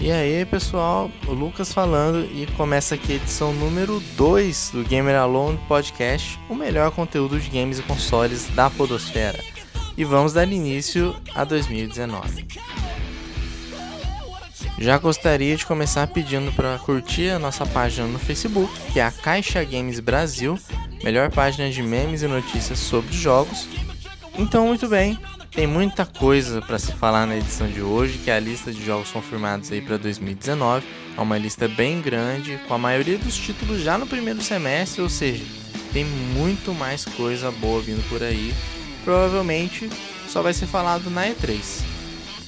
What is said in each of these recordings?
E aí pessoal, o Lucas falando e começa aqui a edição número 2 do Gamer Alone Podcast, o melhor conteúdo de games e consoles da Podosfera. E vamos dar início a 2019. Já gostaria de começar pedindo para curtir a nossa página no Facebook, que é a Caixa Games Brasil, melhor página de memes e notícias sobre jogos. Então, muito bem, tem muita coisa para se falar na edição de hoje, que é a lista de jogos confirmados aí para 2019. É uma lista bem grande, com a maioria dos títulos já no primeiro semestre, ou seja, tem muito mais coisa boa vindo por aí. Provavelmente só vai ser falado na E3.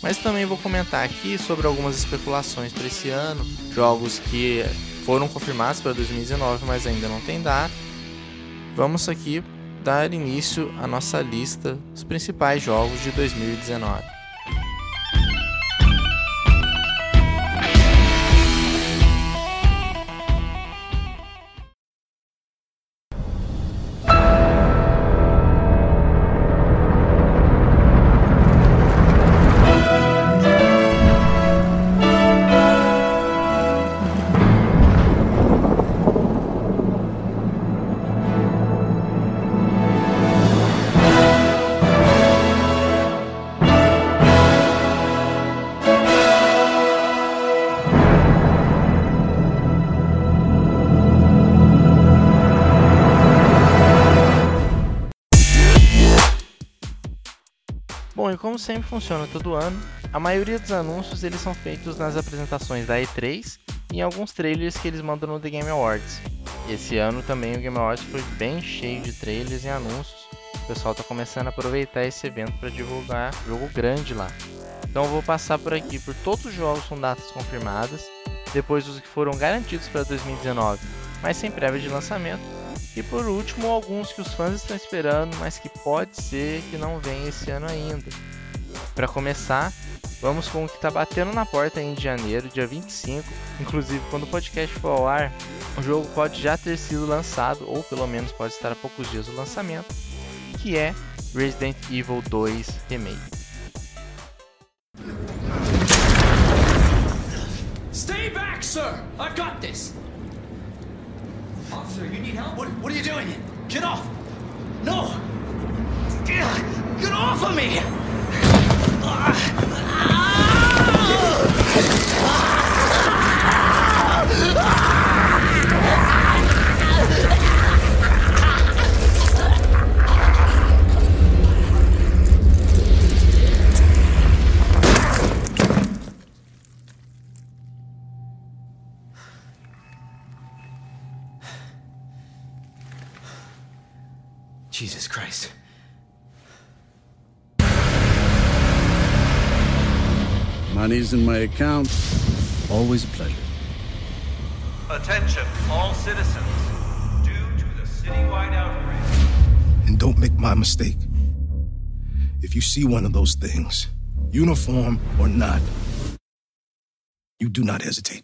Mas também vou comentar aqui sobre algumas especulações para esse ano, jogos que foram confirmados para 2019, mas ainda não tem data. Vamos aqui dar início à nossa lista dos principais jogos de 2019. E como sempre funciona todo ano, a maioria dos anúncios eles são feitos nas apresentações da E3 e em alguns trailers que eles mandam no The Game Awards. Esse ano também o Game Awards foi bem cheio de trailers e anúncios. O pessoal está começando a aproveitar esse evento para divulgar jogo grande lá. Então eu vou passar por aqui por todos os jogos com datas confirmadas, depois os que foram garantidos para 2019, mas sem prévia de lançamento e por último, alguns que os fãs estão esperando, mas que pode ser que não venha esse ano ainda. Para começar, vamos com o que está batendo na porta em janeiro, dia 25. Inclusive, quando o podcast for ao ar, o jogo pode já ter sido lançado, ou pelo menos pode estar a poucos dias do lançamento, que é Resident Evil 2 Remake. Stay back, sir! I've got this! Officer, you need help? What, what are you doing? Get off! No! Get off of me! Ah. Money's in my account. Always a pleasure. Attention, all citizens. Due to the citywide outrage. And don't make my mistake. If you see one of those things, uniform or not, you do not hesitate.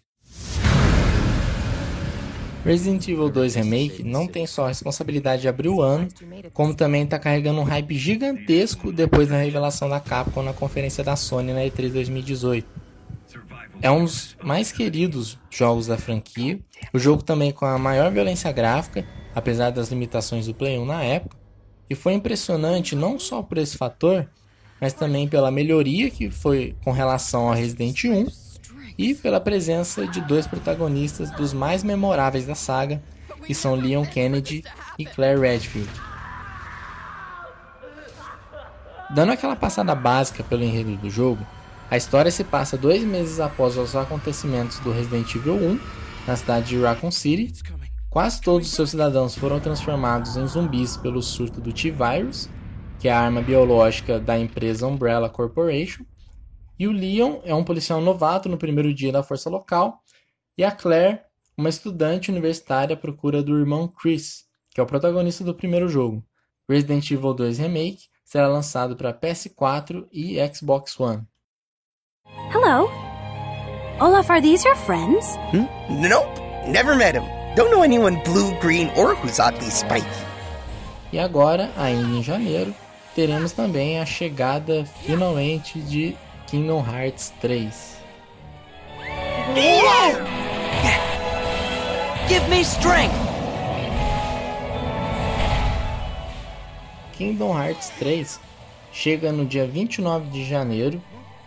Resident Evil 2 Remake não tem só a responsabilidade de abrir o ano, como também está carregando um hype gigantesco depois da revelação da Capcom na conferência da Sony na E3 2018. É um dos mais queridos jogos da franquia, o jogo também com a maior violência gráfica, apesar das limitações do Play 1 na época, e foi impressionante não só por esse fator, mas também pela melhoria que foi com relação ao Resident 1 e pela presença de dois protagonistas dos mais memoráveis da saga, que são Leon Kennedy e Claire Redfield. Dando aquela passada básica pelo enredo do jogo, a história se passa dois meses após os acontecimentos do Resident Evil 1, na cidade de Raccoon City. Quase todos os seus cidadãos foram transformados em zumbis pelo surto do T-Virus, que é a arma biológica da empresa Umbrella Corporation, e o Leon é um policial novato no primeiro dia da força local. E a Claire, uma estudante universitária à procura do irmão Chris, que é o protagonista do primeiro jogo. Resident Evil 2 Remake será lançado para PS4 e Xbox One. Hello. Olaf, are these your friends? Hmm? Nope, never met him. Don't know anyone blue, green, or who's oddly spiky. E agora, ainda em janeiro, teremos também a chegada finalmente de Kingdom Hearts 3. Give me strength! Kingdom Hearts 3 chega no dia 29 de janeiro,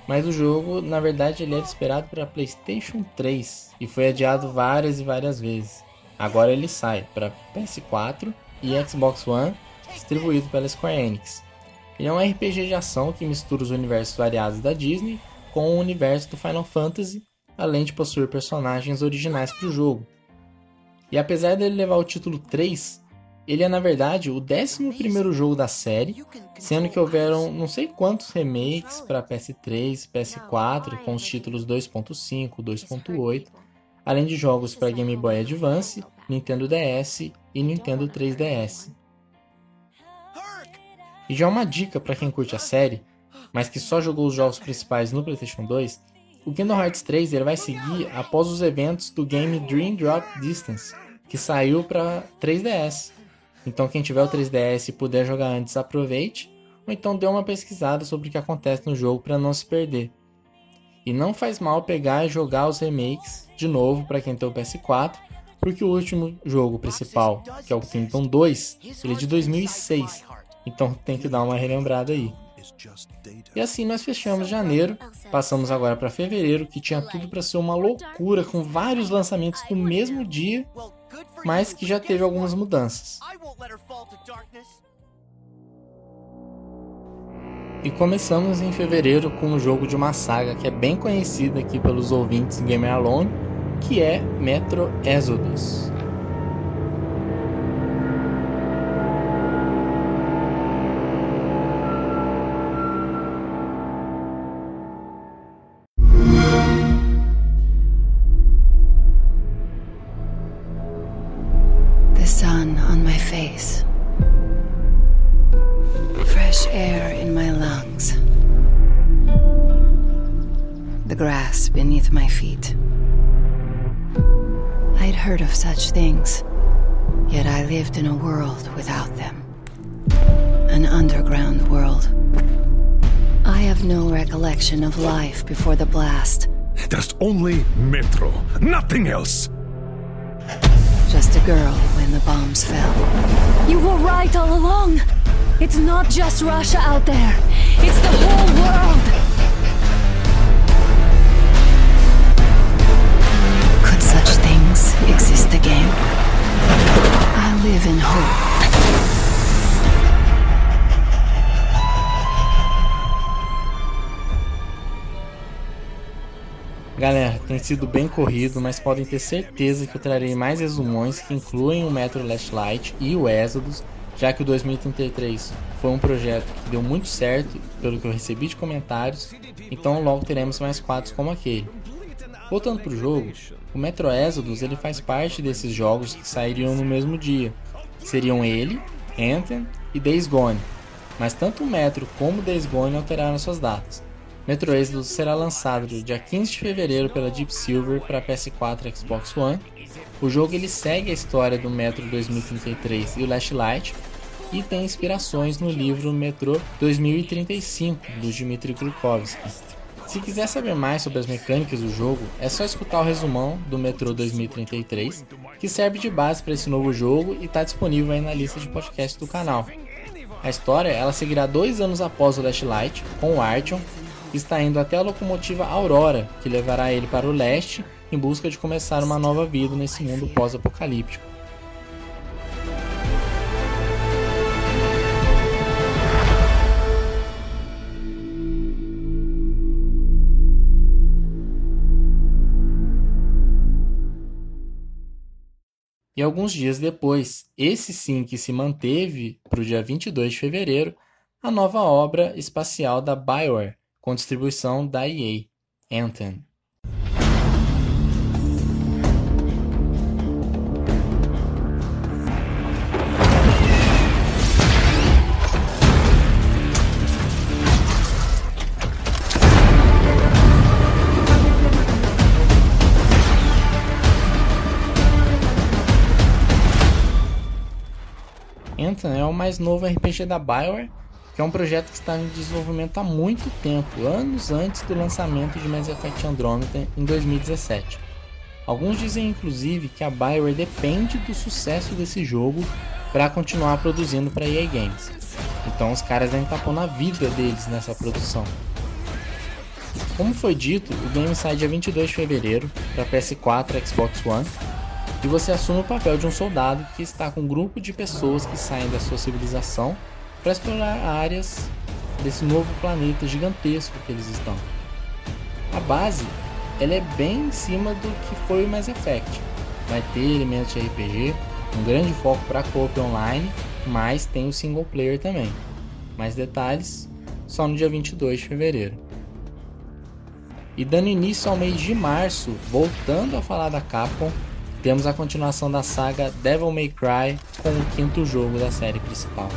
mas o jogo, na verdade, ele era esperado para PlayStation 3 e foi adiado várias e várias vezes. Agora ele sai para PS4 e Xbox One, distribuído pela Square Enix. Ele é um RPG de ação que mistura os universos variados da Disney com o universo do Final Fantasy, além de possuir personagens originais para o jogo. E apesar dele levar o título 3, ele é na verdade o 11 jogo da série, sendo que houveram não sei quantos remakes para PS3, PS4 com os títulos 2.5, 2.8, além de jogos para Game Boy Advance, Nintendo DS e Nintendo 3DS. E já uma dica para quem curte a série, mas que só jogou os jogos principais no PlayStation 2, o Kingdom Hearts 3 ele vai seguir após os eventos do game Dream Drop Distance, que saiu para 3DS. Então quem tiver o 3DS e puder jogar antes, aproveite, ou então dê uma pesquisada sobre o que acontece no jogo para não se perder. E não faz mal pegar e jogar os remakes de novo para quem tem o PS4, porque o último jogo principal, que é o Kingdom 2, ele é de 2006. Então tem que dar uma relembrada aí. E assim nós fechamos janeiro, passamos agora para fevereiro, que tinha tudo para ser uma loucura com vários lançamentos no mesmo dia, mas que já teve algumas mudanças. E começamos em fevereiro com um jogo de uma saga que é bem conhecida aqui pelos ouvintes Gamer Alone, que é Metro Exodus. Beneath my feet. I'd heard of such things, yet I lived in a world without them. An underground world. I have no recollection of life before the blast. There's only Metro, nothing else. Just a girl when the bombs fell. You were right all along. It's not just Russia out there, it's the whole world. Galera, tem sido bem corrido, mas podem ter certeza que eu trarei mais resumões que incluem o Metro Last Light e o Exodus, já que o 2033 foi um projeto que deu muito certo, pelo que eu recebi de comentários, então logo teremos mais quadros como aquele. Voltando para o jogo, o Metro Exodus ele faz parte desses jogos que sairiam no mesmo dia. Seriam ele, Anthem e Days Gone, mas tanto o Metro como o Days Gone alteraram suas datas. Metro Exodus será lançado no dia 15 de fevereiro pela Deep Silver para PS4 e Xbox One. O jogo ele segue a história do Metro 2033 e o Last Light e tem inspirações no livro Metro 2035 do Dmitry Glukhovsky. Se quiser saber mais sobre as mecânicas do jogo, é só escutar o resumão do Metro 2033, que serve de base para esse novo jogo e está disponível aí na lista de podcasts do canal. A história ela seguirá dois anos após o Last Light, com o Artyom, está indo até a locomotiva Aurora, que levará ele para o leste em busca de começar uma nova vida nesse mundo pós-apocalíptico. E alguns dias depois, esse sim que se manteve para o dia 22 de fevereiro, a nova obra espacial da BioWare, com distribuição da EA, Anthem. Anthem é o mais novo RPG da BioWare que é um projeto que está em desenvolvimento há muito tempo, anos antes do lançamento de Mass Effect Andromeda em 2017. Alguns dizem inclusive que a Bioware depende do sucesso desse jogo para continuar produzindo para EA Games. Então os caras devem estar pondo a vida deles nessa produção. Como foi dito, o game sai dia 22 de fevereiro para PS4 e Xbox One, e você assume o papel de um soldado que está com um grupo de pessoas que saem da sua civilização para explorar áreas desse novo planeta gigantesco que eles estão. A base ela é bem em cima do que foi o Mass Effect. Vai ter elementos de RPG, um grande foco para co-op online, mas tem o single player também. Mais detalhes só no dia 22 de fevereiro. E dando início ao mês de março, voltando a falar da Capcom, temos a continuação da saga Devil May Cry com o quinto jogo da série principal.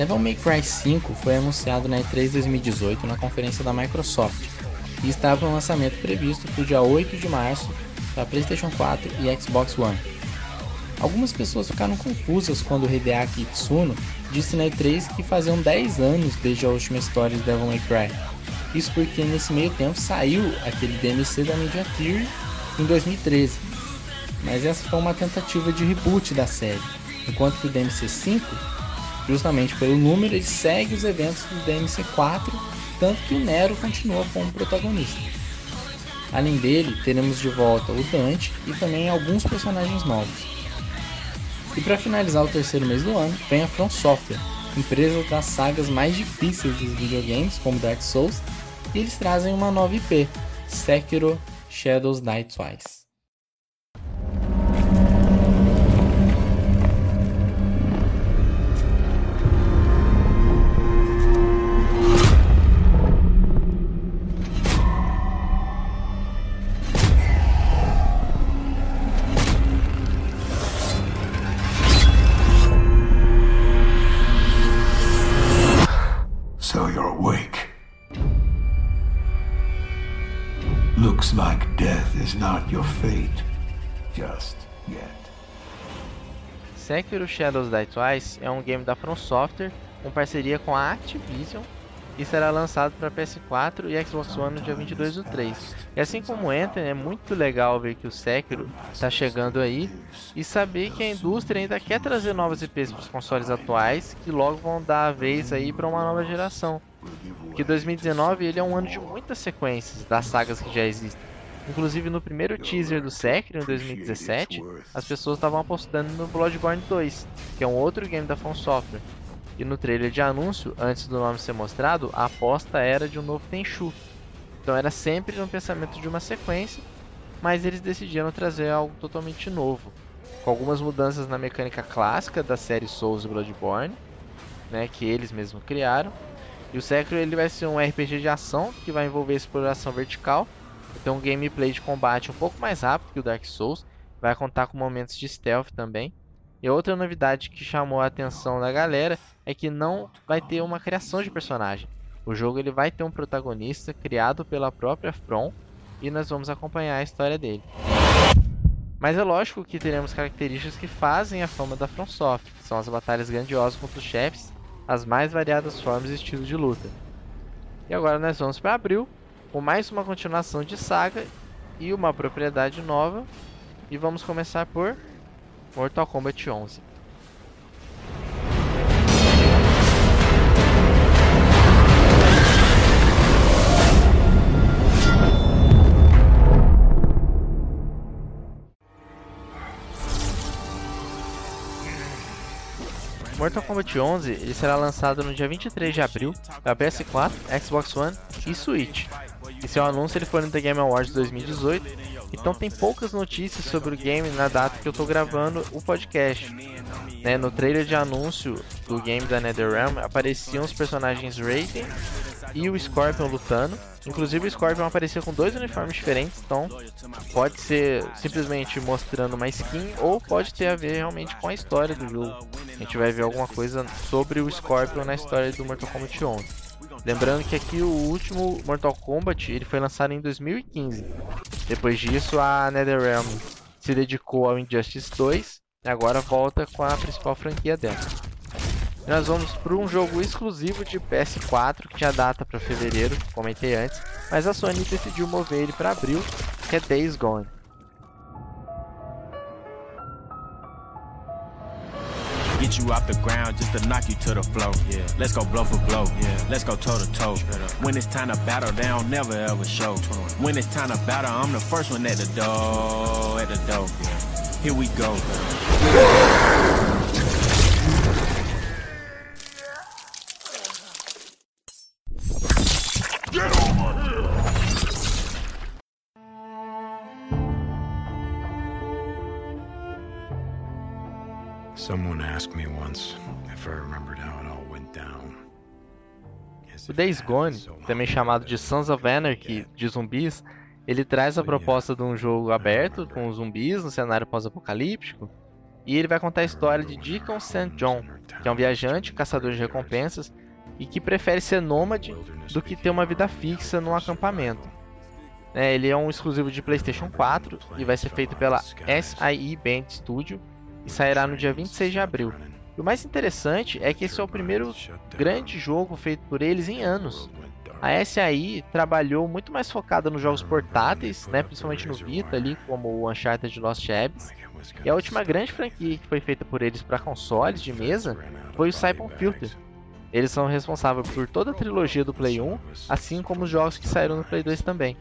Devil May Cry 5 foi anunciado na E3 2018 na conferência da Microsoft e estava no lançamento previsto para o dia 8 de março para PlayStation 4 e Xbox One. Algumas pessoas ficaram confusas quando Hideaki Itsuno disse na E3 que faziam 10 anos desde a última história de Devil May Cry. Isso porque nesse meio tempo saiu aquele DMC da Media Theory em 2013. Mas essa foi uma tentativa de reboot da série, enquanto que o DMC 5 justamente pelo número, ele segue os eventos do DMC4, tanto que o Nero continua como protagonista. Além dele, teremos de volta o Dante e também alguns personagens novos. E para finalizar o terceiro mês do ano, vem a From Software, empresa das sagas mais difíceis dos videogames, como Dark Souls, e eles trazem uma nova IP, Sekiro Shadows Die Twice. Sekiro Shadows Die Twice é um game da From Software com parceria com a Activision e será lançado para PS4 e Xbox One no dia 22 do 3. E assim como Anthem, é muito legal ver que o Sekiro está chegando aí e saber que a indústria ainda quer trazer novas IPs para os consoles atuais que logo vão dar a vez aí para uma nova geração. Que 2019 ele é um ano de muitas sequências das sagas que já existem. Inclusive no primeiro teaser do Sekiro em 2017, as pessoas estavam apostando no Bloodborne 2, que é um outro game da From Software. E no trailer de anúncio, antes do nome ser mostrado, a aposta era de um novo Tenchu. Então era sempre no pensamento de uma sequência, mas eles decidiram trazer algo totalmente novo, com algumas mudanças na mecânica clássica da série Souls e Bloodborne, né, que eles mesmos criaram. E o Sekiro ele vai ser um RPG de ação que vai envolver exploração vertical, então um gameplay de combate um pouco mais rápido que o Dark Souls, vai contar com momentos de stealth também. E outra novidade que chamou a atenção da galera é que não vai ter uma criação de personagem. O jogo ele vai ter um protagonista criado pela própria From e nós vamos acompanhar a história dele. Mas é lógico que teremos características que fazem a fama da From Software, que são as batalhas grandiosas contra os chefes, as mais variadas formas e estilos de luta. E agora nós vamos para abril, com mais uma continuação de saga e uma propriedade nova, e vamos começar por Mortal Kombat 11. Mortal Kombat 11 ele será lançado no dia 23 de abril para PS4, Xbox One e Switch. E seu anúncio ele foi no The Game Awards 2018, então tem poucas notícias sobre o game na data que eu estou gravando o podcast. Né, no trailer de anúncio do game da NetherRealm apareciam os personagens Raiden e o Scorpion lutando. Inclusive o Scorpion aparecia com dois uniformes diferentes, então pode ser simplesmente mostrando uma skin ou pode ter a ver realmente com a história do jogo. a gente vai ver alguma coisa sobre o Scorpion na história do Mortal Kombat 11. Lembrando que aqui o último Mortal Kombat ele foi lançado em 2015. Depois disso a NetherRealm se dedicou ao Injustice 2 e agora volta com a principal franquia dela. E nós vamos para um jogo exclusivo de PS4 que tinha data para fevereiro, comentei antes, mas a Sony decidiu mover ele para abril, que é Days Gone. Get you off the ground just to knock you to the floor. Yeah. Let's go blow for blow. Yeah. Let's go toe to toe. When it's time to battle, they don't never ever show. When it's time to battle, I'm the first one at the door. At the door. Yeah. Here we go. O Days Gone, também chamado de Sons of Anarchy de zumbis, ele traz a proposta de um jogo aberto com zumbis no cenário pós-apocalíptico e ele vai contar a história de Deacon St. John, que é um viajante, caçador de recompensas e que prefere ser nômade do que ter uma vida fixa num acampamento. É, ele é um exclusivo de PlayStation 4 e vai ser feito pela SIE Band Studio e sairá no dia 26 de abril. E o mais interessante é que esse é o primeiro grande jogo feito por eles em anos. A SAI trabalhou muito mais focada nos jogos portáteis, né, principalmente no Vita, ali, como o Uncharted Lost Abyss. E a última grande franquia que foi feita por eles para consoles de mesa foi o Siphon Filter. Eles são responsáveis por toda a trilogia do Play 1, assim como os jogos que saíram no Play 2 também.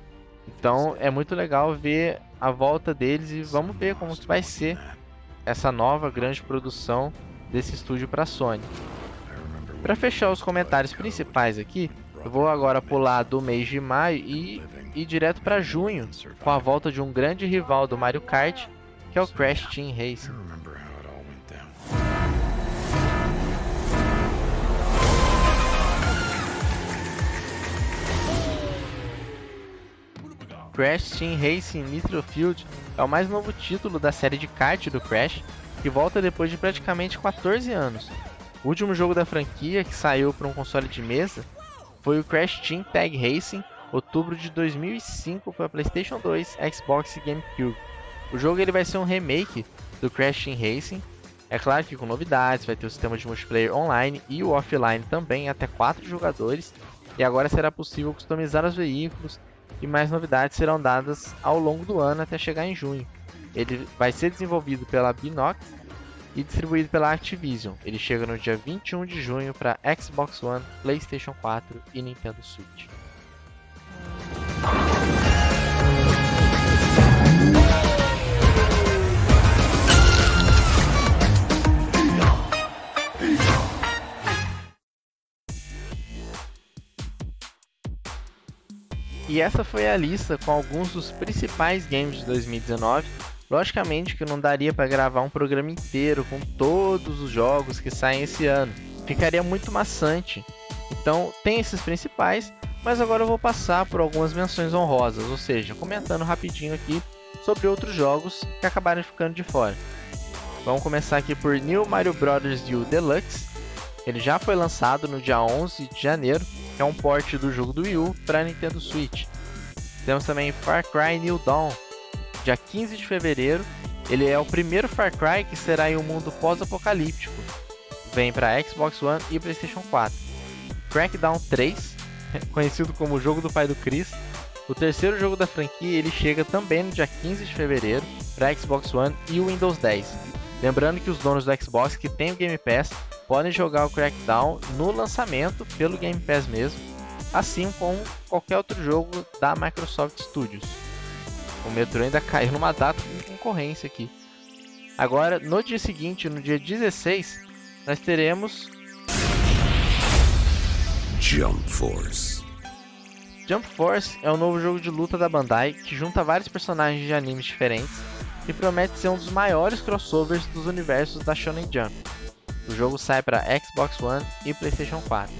Então é muito legal ver a volta deles e vamos ver como que vai ser essa nova grande produção desse estúdio para a Sony. Para fechar os comentários principais aqui, eu vou agora pular do mês de maio e ir direto para junho, com a volta de um grande rival do Mario Kart, que é o Crash Team Racing. Crash Team Racing Nitro Field é o mais novo título da série de kart do Crash, que volta depois de praticamente 14 anos. O último jogo da franquia que saiu para um console de mesa foi o Crash Team Tag Racing, outubro de 2005 para PlayStation 2, Xbox e GameCube. O jogo ele vai ser um remake do Crash Team Racing, é claro que com novidades, vai ter o sistema de multiplayer online e o offline também, até 4 jogadores, e agora será possível customizar os veículos e mais novidades serão dadas ao longo do ano até chegar em junho. Ele vai ser desenvolvido pela Binox e distribuído pela Activision. Ele chega no dia 21 de junho para Xbox One, PlayStation 4 e Nintendo Switch. E essa foi a lista com alguns dos principais games de 2019. Logicamente que não daria para gravar um programa inteiro com todos os jogos que saem esse ano. Ficaria muito maçante. Então tem esses principais, mas agora eu vou passar por algumas menções honrosas, ou seja, comentando rapidinho aqui sobre outros jogos que acabaram ficando de fora. Vamos começar aqui por New Mario Bros. U Deluxe. Ele já foi lançado no dia 11 de janeiro que é um port do jogo do Wii U para Nintendo Switch. Temos também Far Cry New Dawn, dia 15 de fevereiro. Ele é o primeiro Far Cry que será em um mundo pós-apocalíptico. Vem para Xbox One e PlayStation 4. Crackdown 3, conhecido como o jogo do pai do Chris, o terceiro jogo da franquia, ele chega também no dia 15 de fevereiro para Xbox One e Windows 10. Lembrando que os donos do Xbox que tem o Game Pass podem jogar o Crackdown no lançamento pelo Game Pass mesmo, assim como qualquer outro jogo da Microsoft Studios. O Metro ainda caiu numa data com concorrência aqui. Agora, no dia seguinte, no dia 16, nós teremos Jump Force. Jump Force é um novo jogo de luta da Bandai que junta vários personagens de animes diferentes e promete ser um dos maiores crossovers dos universos da Shonen Jump. O jogo sai para Xbox One e PlayStation 4.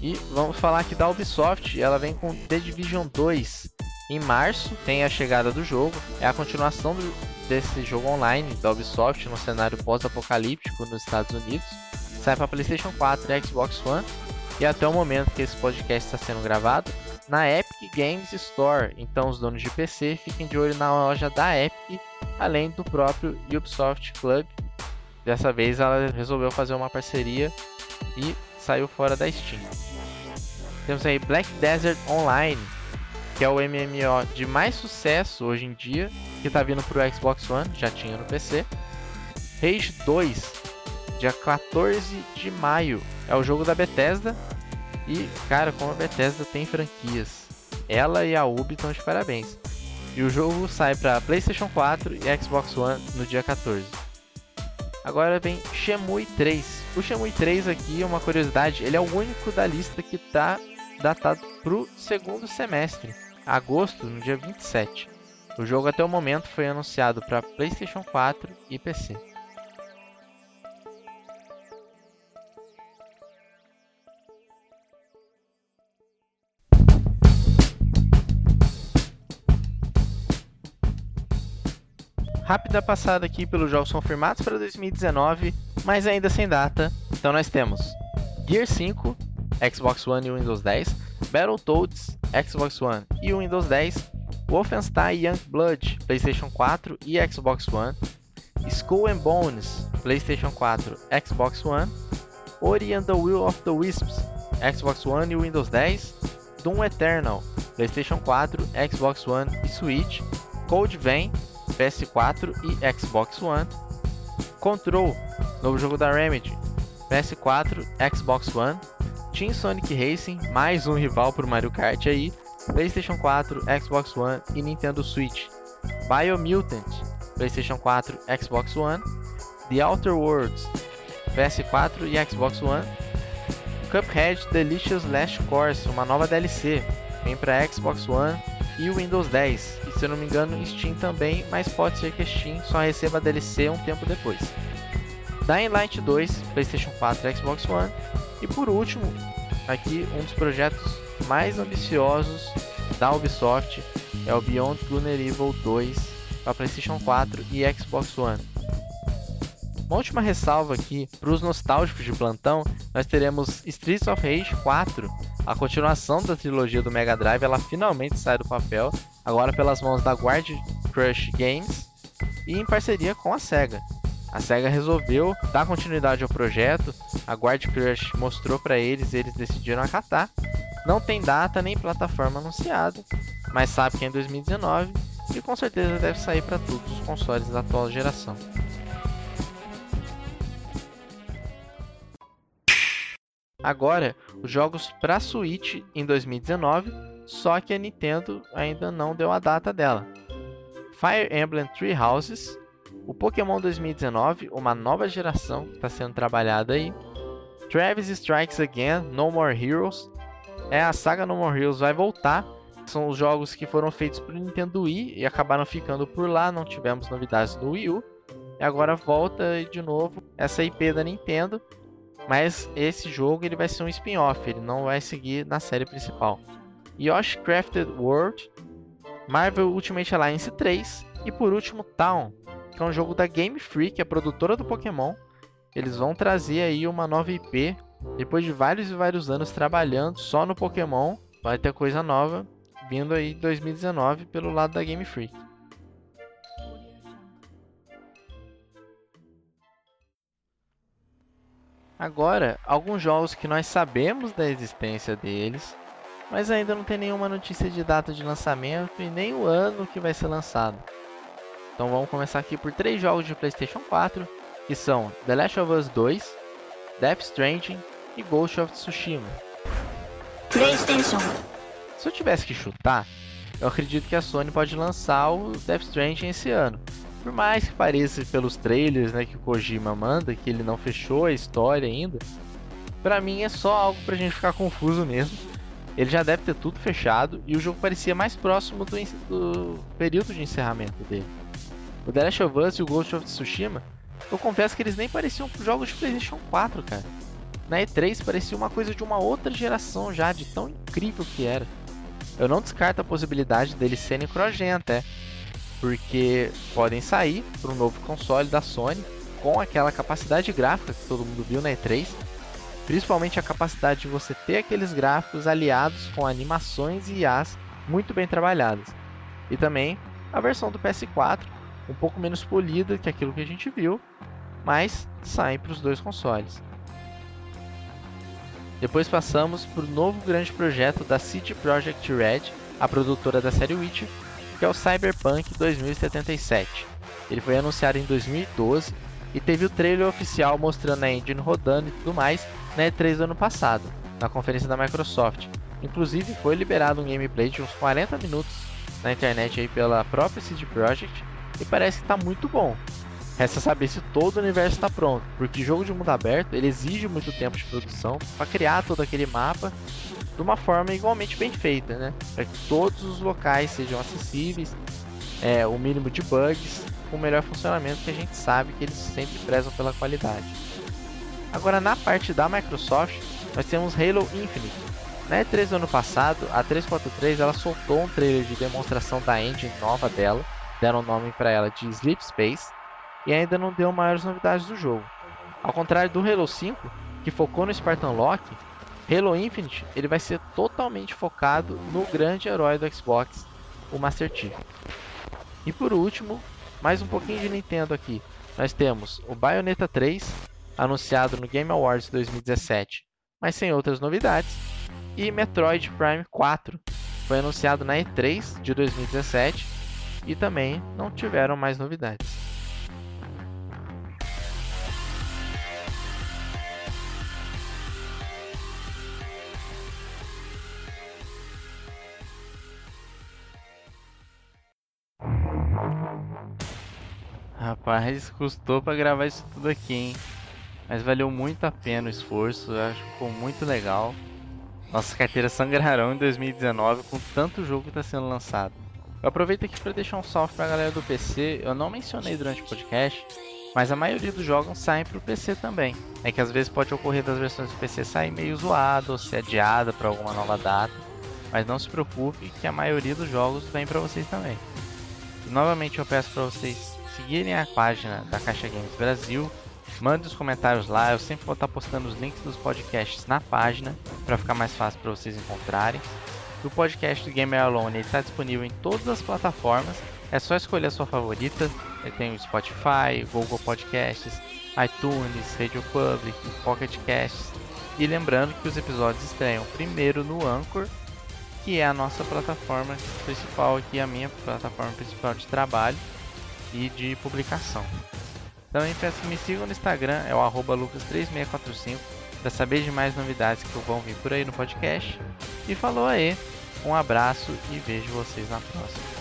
E vamos falar aqui da Ubisoft, ela vem com The Division 2. Em março tem a chegada do jogo, é a continuação do, desse jogo online da Ubisoft no cenário pós-apocalíptico nos Estados Unidos sai para PlayStation 4 e Xbox One e até o momento que esse podcast está sendo gravado na Epic Games Store. Então os donos de PC fiquem de olho na loja da Epic, além do próprio Ubisoft Club. Dessa vez ela resolveu fazer uma parceria e saiu fora da Steam. Temos aí Black Desert Online, que é o MMO de mais sucesso hoje em dia, que está vindo para o Xbox One, já tinha no PC. Rage 2, dia 14 de maio, é o jogo da Bethesda. E, cara, como a Bethesda tem franquias, ela e a Ubi estão de parabéns. E o jogo sai para PlayStation 4 e Xbox One no dia 14. Agora vem Shenmue 3. O Shenmue 3 aqui uma curiosidade, ele é o único da lista que está datado para o segundo semestre agosto, no dia 27. O jogo até o momento foi anunciado para PlayStation 4 e PC. Rápida passada aqui pelos jogos confirmados para 2019, mas ainda sem data. Então nós temos Gear 5, Xbox One e Windows 10, Battletoads, Xbox One e Windows 10, Wolfenstein Youngblood, PlayStation 4 e Xbox One, Skull and Bones, PlayStation 4, Xbox One, Ori and the Will of the Wisps, Xbox One e Windows 10, Doom Eternal, PlayStation 4, Xbox One e Switch, Code Vein, PS4 e Xbox One, Control, novo jogo da Remedy, PS4, Xbox One, Team Sonic Racing, mais um rival para o Mario Kart aí, PlayStation 4, Xbox One e Nintendo Switch. Biomutant, PlayStation 4, Xbox One. The Outer Worlds, PS4 e Xbox One. Cuphead Delicious Last Course, uma nova DLC, vem para Xbox One e Windows 10. E se eu não me engano, Steam também, mas pode ser que Steam só receba a DLC um tempo depois. Dying Light 2, PlayStation 4 e Xbox One. E por último, aqui um dos projetos mais ambiciosos da Ubisoft é o Beyond Good and Evil 2 para PlayStation 4 e Xbox One. Uma última ressalva aqui, para os nostálgicos de plantão, nós teremos Streets of Rage 4, a continuação da trilogia do Mega Drive, ela finalmente sai do papel, agora pelas mãos da Guard Crush Games e em parceria com a SEGA. A SEGA resolveu dar continuidade ao projeto, a Guard Crush mostrou para eles, eles decidiram acatar. Não tem data nem plataforma anunciada, mas sabe que é em 2019 e com certeza deve sair para todos os consoles da atual geração. Agora, os jogos para Switch em 2019, só que a Nintendo ainda não deu a data dela. Fire Emblem Three Houses, o Pokémon 2019, uma nova geração que está sendo trabalhada aí. Travis Strikes Again, No More Heroes. É, a saga No More Heroes vai voltar. São os jogos que foram feitos para o Nintendo Wii e acabaram ficando por lá, não tivemos novidades no Wii U. E agora volta de novo essa IP da Nintendo, mas esse jogo ele vai ser um spin-off, ele não vai seguir na série principal. Yoshi Crafted World, Marvel Ultimate Alliance 3 e por último Town, que é um jogo da Game Freak, a produtora do Pokémon. Eles vão trazer aí uma nova IP. Depois de vários e vários anos trabalhando só no Pokémon, vai ter coisa nova vindo aí em 2019 pelo lado da Game Freak. Agora, alguns jogos que nós sabemos da existência deles, mas ainda não tem nenhuma notícia de data de lançamento e nem o ano que vai ser lançado. Então vamos começar aqui por três jogos de PlayStation 4, que são The Last of Us 2, Death Stranding e Ghost of Tsushima. PlayStation. Se eu tivesse que chutar, eu acredito que a Sony pode lançar o Death Stranding esse ano. Por mais que pareça pelos trailers né, que o Kojima manda, que ele não fechou a história ainda, para mim é só algo pra gente ficar confuso mesmo. Ele já deve ter tudo fechado e o jogo parecia mais próximo do, do período de encerramento dele. O The Last of Us e o Ghost of Tsushima, eu confesso que eles nem pareciam jogos de PlayStation 4, cara. Na E3 parecia uma coisa de uma outra geração já, de tão incrível que era. Eu não descarto a possibilidade deles serem cross-gen até. Porque podem sair para um novo console da Sony com aquela capacidade gráfica que todo mundo viu na E3, principalmente a capacidade de você ter aqueles gráficos aliados com animações e IAs muito bem trabalhadas. E também a versão do PS4, um pouco menos polida que aquilo que a gente viu, mas sai para os dois consoles. Depois passamos para o novo grande projeto da City Project Red, a produtora da série Witcher, que é o Cyberpunk 2077. Ele foi anunciado em 2012 e teve o trailer oficial mostrando a engine rodando e tudo mais na E3 do ano passado, na conferência da Microsoft. Inclusive foi liberado um gameplay de uns 40 minutos na internet aí pela própria CD Projekt e parece que está muito bom. Resta saber se todo o universo está pronto, porque jogo de mundo aberto ele exige muito tempo de produção para criar todo aquele mapa de uma forma igualmente bem feita, né? Para que todos os locais sejam acessíveis, é, o mínimo de bugs, com o melhor funcionamento que a gente sabe que eles sempre prezam pela qualidade. Agora na parte da Microsoft, nós temos Halo Infinite. Na E3 do ano passado, a 343 ela soltou um trailer de demonstração da engine nova dela, deram o nome para ela de Sleep Space, e ainda não deu maiores novidades do jogo. Ao contrário do Halo 5, que focou no Spartan Lock, Halo Infinite ele vai ser totalmente focado no grande herói do Xbox, o Master Chief. E por último, mais um pouquinho de Nintendo aqui. Nós temos o Bayonetta 3, anunciado no Game Awards 2017, mas sem outras novidades, e Metroid Prime 4, foi anunciado na E3 de 2017 e também não tiveram mais novidades. Rapaz, custou para gravar isso tudo aqui, hein? Mas valeu muito a pena o esforço, eu acho que ficou muito legal. Nossas carteiras sangrarão em 2019 com tanto jogo que está sendo lançado. Eu aproveito aqui para deixar um salve para a galera do PC. Eu não mencionei durante o podcast, mas a maioria dos jogos saem para o PC também. É que às vezes pode ocorrer das versões do PC sair meio zoado ou ser adiada para alguma nova data. Mas não se preocupe que a maioria dos jogos vem para vocês também. E novamente eu peço para vocês seguirem a página da Caixa Games Brasil. Mande os comentários lá, eu sempre vou estar postando os links dos podcasts na página para ficar mais fácil para vocês encontrarem. O podcast do Gamer Alone está disponível em todas as plataformas, é só escolher a sua favorita. Tem o Spotify, Google Podcasts, iTunes, Radio Public, Pocket Casts. E lembrando que os episódios estreiam primeiro no Anchor, que é a nossa plataforma principal aqui, a minha plataforma principal de trabalho e de publicação. Também peço que me sigam no Instagram, é o lucas3645, para saber de mais novidades que vão vir por aí no podcast. E falou aí, um abraço e vejo vocês na próxima.